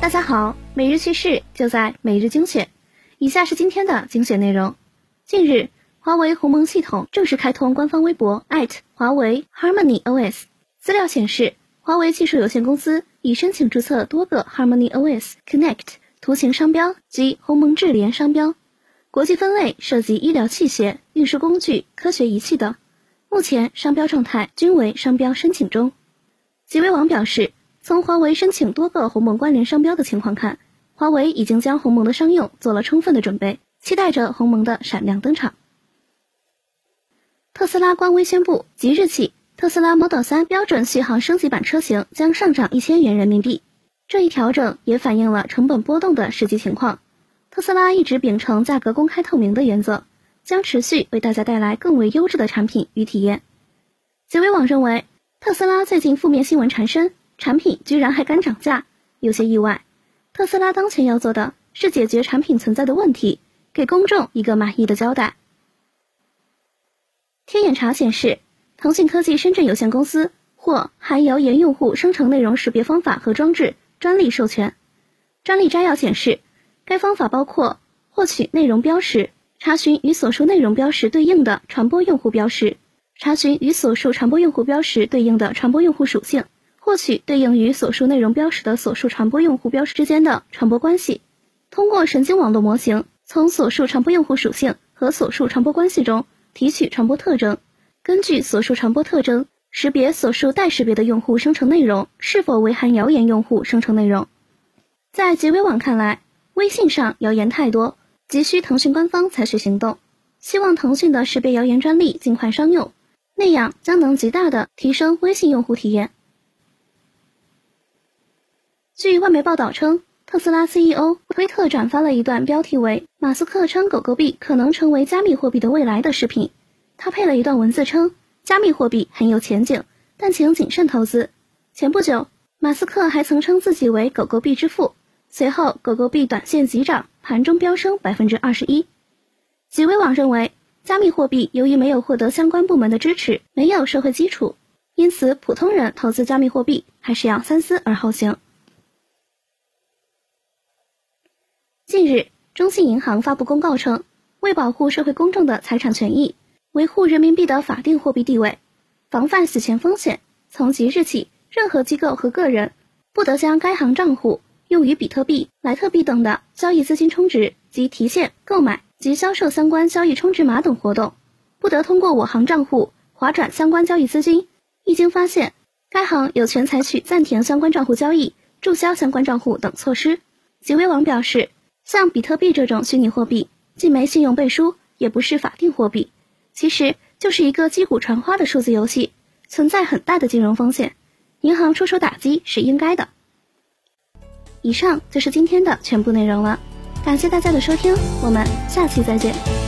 大家好，每日趣事就在每日精选。以下是今天的精选内容。近日，华为鸿蒙系统正式开通官方微博华为 Harmony OS。资料显示，华为技术有限公司已申请注册多个 Harmony OS Connect 图形商标及鸿蒙智联商标，国际分类涉及医疗器械、运输工具、科学仪器等。目前商标状态均为商标申请中。极微网表示。从华为申请多个鸿蒙关联商标的情况看，华为已经将鸿蒙的商用做了充分的准备，期待着鸿蒙的闪亮登场。特斯拉官微宣布，即日起，特斯拉 Model 3标准续航升级版车型将上涨一千元人民币。这一调整也反映了成本波动的实际情况。特斯拉一直秉承价格公开透明的原则，将持续为大家带来更为优质的产品与体验。极微网认为，特斯拉最近负面新闻缠身。产品居然还敢涨价，有些意外。特斯拉当前要做的是解决产品存在的问题，给公众一个满意的交代。天眼查显示，腾讯科技深圳有限公司获含谣言用户生成内容识别方法和装置专利授权。专利摘要显示，该方法包括获取内容标识、查询与所述内容标识对应的传播用户标识、查询与所述传播用户标识对应的传播用户属性。获取对应于所述内容标识的所述传播用户标识之间的传播关系，通过神经网络模型，从所述传播用户属性和所述传播关系中提取传播特征，根据所述传播特征识别所述待识别的用户生成内容是否为含谣言用户生成内容。在极微网看来，微信上谣言太多，急需腾讯官方采取行动，希望腾讯的识别谣言专利尽快商用，那样将能极大的提升微信用户体验。据外媒报道称，特斯拉 CEO 推特转发了一段标题为“马斯克称狗狗币可能成为加密货币的未来”的视频。他配了一段文字称：“加密货币很有前景，但请谨慎投资。”前不久，马斯克还曾称自己为“狗狗币之父”。随后，狗狗币短线急涨，盘中飙升百分之二十一。极微网认为，加密货币由于没有获得相关部门的支持，没有社会基础，因此普通人投资加密货币还是要三思而后行。近日，中信银行发布公告称，为保护社会公众的财产权益，维护人民币的法定货币地位，防范洗钱风险，从即日起，任何机构和个人不得将该行账户用于比特币、莱特币等的交易资金充值及提现、购买及销售相关交易充值码等活动，不得通过我行账户划转相关交易资金。一经发现，该行有权采取暂停相关账户交易、注销相关账户等措施。极微网表示。像比特币这种虚拟货币，既没信用背书，也不是法定货币，其实就是一个击鼓传花的数字游戏，存在很大的金融风险，银行出手打击是应该的。以上就是今天的全部内容了，感谢大家的收听，我们下期再见。